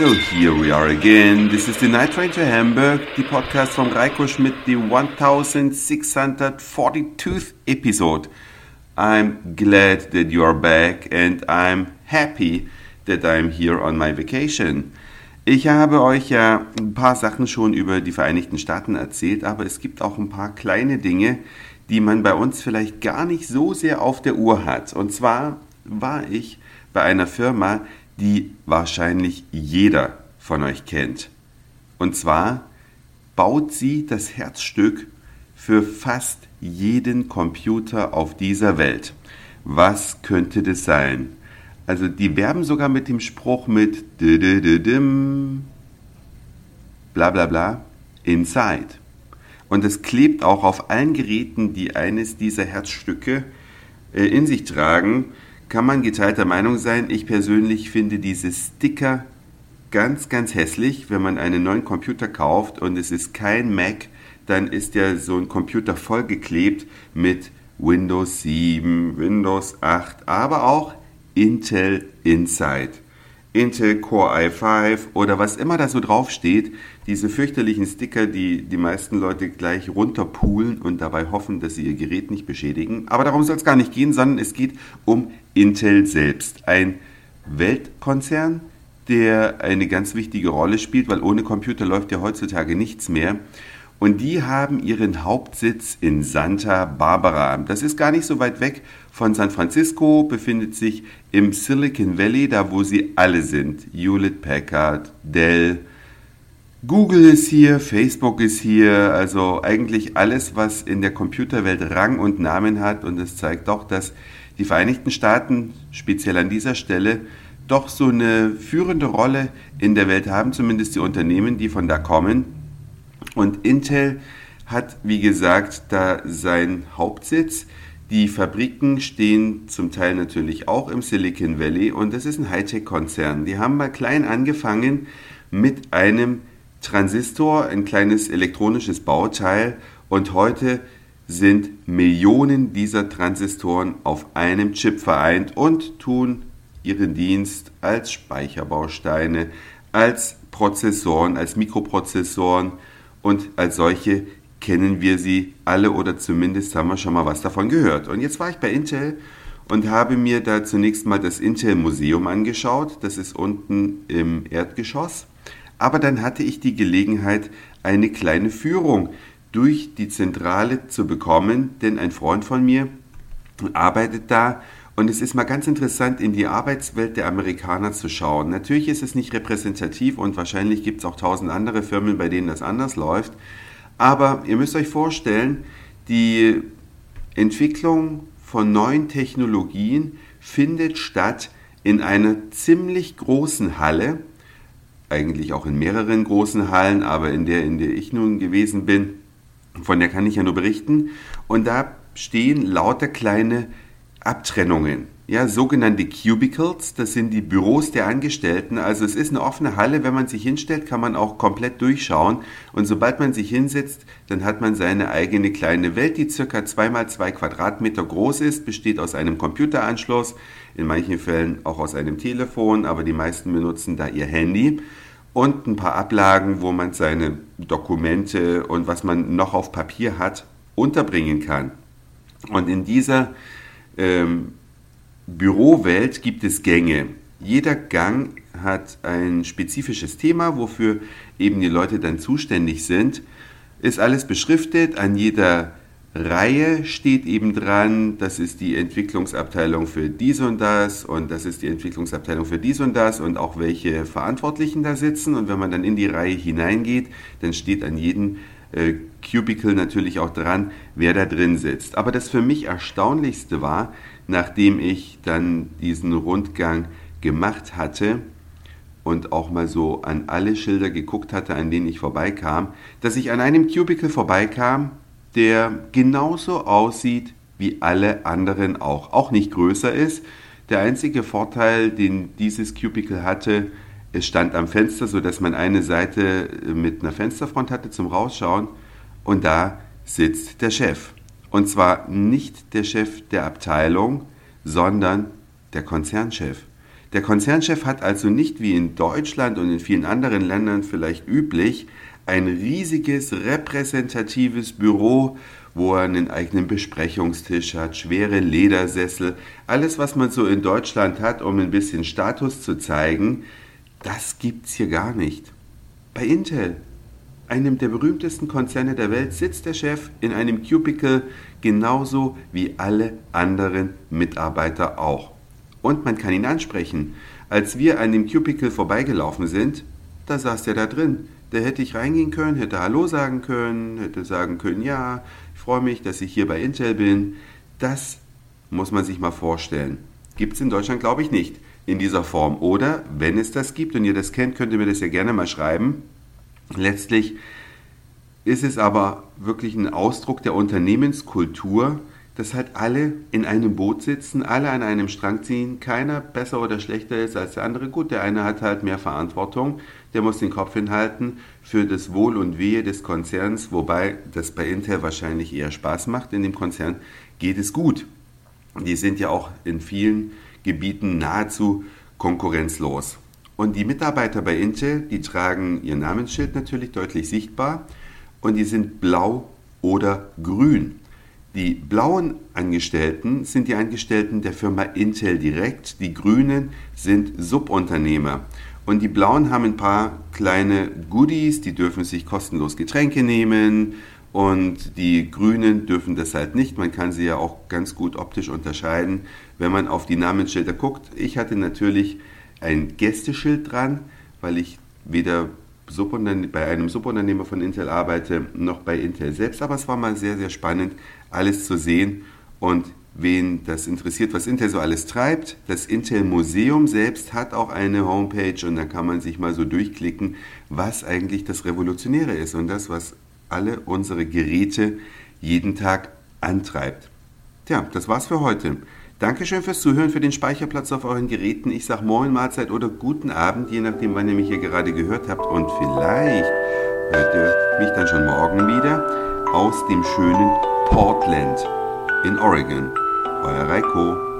So here we are again. This is the Night Train to Hamburg, the podcast from Reiko Schmidt, the 1642th episode. I'm glad that you are back and I'm happy that I'm here on my vacation. Ich habe euch ja ein paar Sachen schon über die Vereinigten Staaten erzählt, aber es gibt auch ein paar kleine Dinge, die man bei uns vielleicht gar nicht so sehr auf der Uhr hat. Und zwar war ich bei einer Firma, die wahrscheinlich jeder von euch kennt. Und zwar baut sie das Herzstück für fast jeden Computer auf dieser Welt. Was könnte das sein? Also die werben sogar mit dem Spruch mit bla bla bla inside. Und es klebt auch auf allen Geräten, die eines dieser Herzstücke äh, in sich tragen kann man geteilter Meinung sein. Ich persönlich finde diese Sticker ganz, ganz hässlich. Wenn man einen neuen Computer kauft und es ist kein Mac, dann ist ja so ein Computer vollgeklebt mit Windows 7, Windows 8, aber auch Intel Inside. Intel Core i5 oder was immer da so drauf steht, diese fürchterlichen Sticker, die die meisten Leute gleich runterpulen und dabei hoffen, dass sie ihr Gerät nicht beschädigen. Aber darum soll es gar nicht gehen, sondern es geht um Intel selbst. Ein Weltkonzern, der eine ganz wichtige Rolle spielt, weil ohne Computer läuft ja heutzutage nichts mehr. Und die haben ihren Hauptsitz in Santa Barbara. Das ist gar nicht so weit weg von San Francisco, befindet sich im Silicon Valley, da wo sie alle sind. Hewlett Packard, Dell, Google ist hier, Facebook ist hier, also eigentlich alles, was in der Computerwelt Rang und Namen hat. Und es zeigt doch, dass die Vereinigten Staaten speziell an dieser Stelle doch so eine führende Rolle in der Welt haben, zumindest die Unternehmen, die von da kommen. Und Intel hat, wie gesagt, da seinen Hauptsitz. Die Fabriken stehen zum Teil natürlich auch im Silicon Valley und das ist ein Hightech-Konzern. Die haben mal klein angefangen mit einem Transistor, ein kleines elektronisches Bauteil und heute sind Millionen dieser Transistoren auf einem Chip vereint und tun ihren Dienst als Speicherbausteine, als Prozessoren, als Mikroprozessoren und als solche kennen wir sie alle oder zumindest haben wir schon mal was davon gehört. Und jetzt war ich bei Intel und habe mir da zunächst mal das Intel Museum angeschaut. Das ist unten im Erdgeschoss. Aber dann hatte ich die Gelegenheit, eine kleine Führung durch die Zentrale zu bekommen, denn ein Freund von mir arbeitet da und es ist mal ganz interessant, in die Arbeitswelt der Amerikaner zu schauen. Natürlich ist es nicht repräsentativ und wahrscheinlich gibt es auch tausend andere Firmen, bei denen das anders läuft. Aber ihr müsst euch vorstellen, die Entwicklung von neuen Technologien findet statt in einer ziemlich großen Halle, eigentlich auch in mehreren großen Hallen, aber in der, in der ich nun gewesen bin, von der kann ich ja nur berichten. Und da stehen lauter kleine Abtrennungen ja, sogenannte Cubicles, das sind die Büros der Angestellten. Also es ist eine offene Halle, wenn man sich hinstellt, kann man auch komplett durchschauen. Und sobald man sich hinsetzt, dann hat man seine eigene kleine Welt, die circa zwei mal zwei Quadratmeter groß ist, besteht aus einem Computeranschluss, in manchen Fällen auch aus einem Telefon, aber die meisten benutzen da ihr Handy und ein paar Ablagen, wo man seine Dokumente und was man noch auf Papier hat, unterbringen kann. Und in dieser ähm, Bürowelt gibt es Gänge. Jeder Gang hat ein spezifisches Thema, wofür eben die Leute dann zuständig sind. Ist alles beschriftet, an jeder Reihe steht eben dran, das ist die Entwicklungsabteilung für dies und das und das ist die Entwicklungsabteilung für dies und das und auch welche Verantwortlichen da sitzen. Und wenn man dann in die Reihe hineingeht, dann steht an jedem äh, Cubicle natürlich auch dran, wer da drin sitzt. Aber das für mich Erstaunlichste war, nachdem ich dann diesen Rundgang gemacht hatte und auch mal so an alle Schilder geguckt hatte, an denen ich vorbeikam, dass ich an einem Cubicle vorbeikam, der genauso aussieht wie alle anderen auch, auch nicht größer ist. Der einzige Vorteil, den dieses Cubicle hatte, es stand am Fenster, sodass man eine Seite mit einer Fensterfront hatte zum Rausschauen und da sitzt der Chef. Und zwar nicht der Chef der Abteilung, sondern der Konzernchef. Der Konzernchef hat also nicht wie in Deutschland und in vielen anderen Ländern vielleicht üblich ein riesiges repräsentatives Büro, wo er einen eigenen Besprechungstisch hat, schwere Ledersessel, alles was man so in Deutschland hat, um ein bisschen Status zu zeigen, das gibt's hier gar nicht. Bei Intel, einem der berühmtesten Konzerne der Welt, sitzt der Chef in einem Cubicle genauso wie alle anderen Mitarbeiter auch. Und man kann ihn ansprechen. Als wir an dem Cubicle vorbeigelaufen sind, da saß er da drin. Der hätte ich reingehen können, hätte Hallo sagen können, hätte sagen können, ja, ich freue mich, dass ich hier bei Intel bin. Das muss man sich mal vorstellen. Gibt es in Deutschland, glaube ich, nicht in dieser Form. Oder wenn es das gibt und ihr das kennt, könnt ihr mir das ja gerne mal schreiben. Letztlich ist es aber wirklich ein Ausdruck der Unternehmenskultur, dass halt alle in einem Boot sitzen, alle an einem Strang ziehen, keiner besser oder schlechter ist als der andere. Gut, der eine hat halt mehr Verantwortung, der muss den Kopf hinhalten für das Wohl und Wehe des Konzerns, wobei das bei Intel wahrscheinlich eher Spaß macht. In dem Konzern geht es gut. Die sind ja auch in vielen Gebieten nahezu konkurrenzlos. Und die Mitarbeiter bei Intel, die tragen ihr Namensschild natürlich deutlich sichtbar und die sind blau oder grün. Die blauen Angestellten sind die Angestellten der Firma Intel direkt, die grünen sind Subunternehmer. Und die blauen haben ein paar kleine Goodies, die dürfen sich kostenlos Getränke nehmen und die grünen dürfen das halt nicht. Man kann sie ja auch ganz gut optisch unterscheiden, wenn man auf die Namensschilder guckt. Ich hatte natürlich ein Gästeschild dran, weil ich weder bei einem Subunternehmer von Intel arbeite, noch bei Intel selbst. Aber es war mal sehr, sehr spannend, alles zu sehen und wen das interessiert, was Intel so alles treibt. Das Intel Museum selbst hat auch eine Homepage und da kann man sich mal so durchklicken, was eigentlich das Revolutionäre ist und das, was alle unsere Geräte jeden Tag antreibt. Tja, das war's für heute. Dankeschön fürs Zuhören, für den Speicherplatz auf euren Geräten. Ich sage Moin, Mahlzeit oder guten Abend, je nachdem, wann ihr mich hier gerade gehört habt. Und vielleicht hört ihr mich dann schon morgen wieder aus dem schönen Portland in Oregon. Euer Reiko.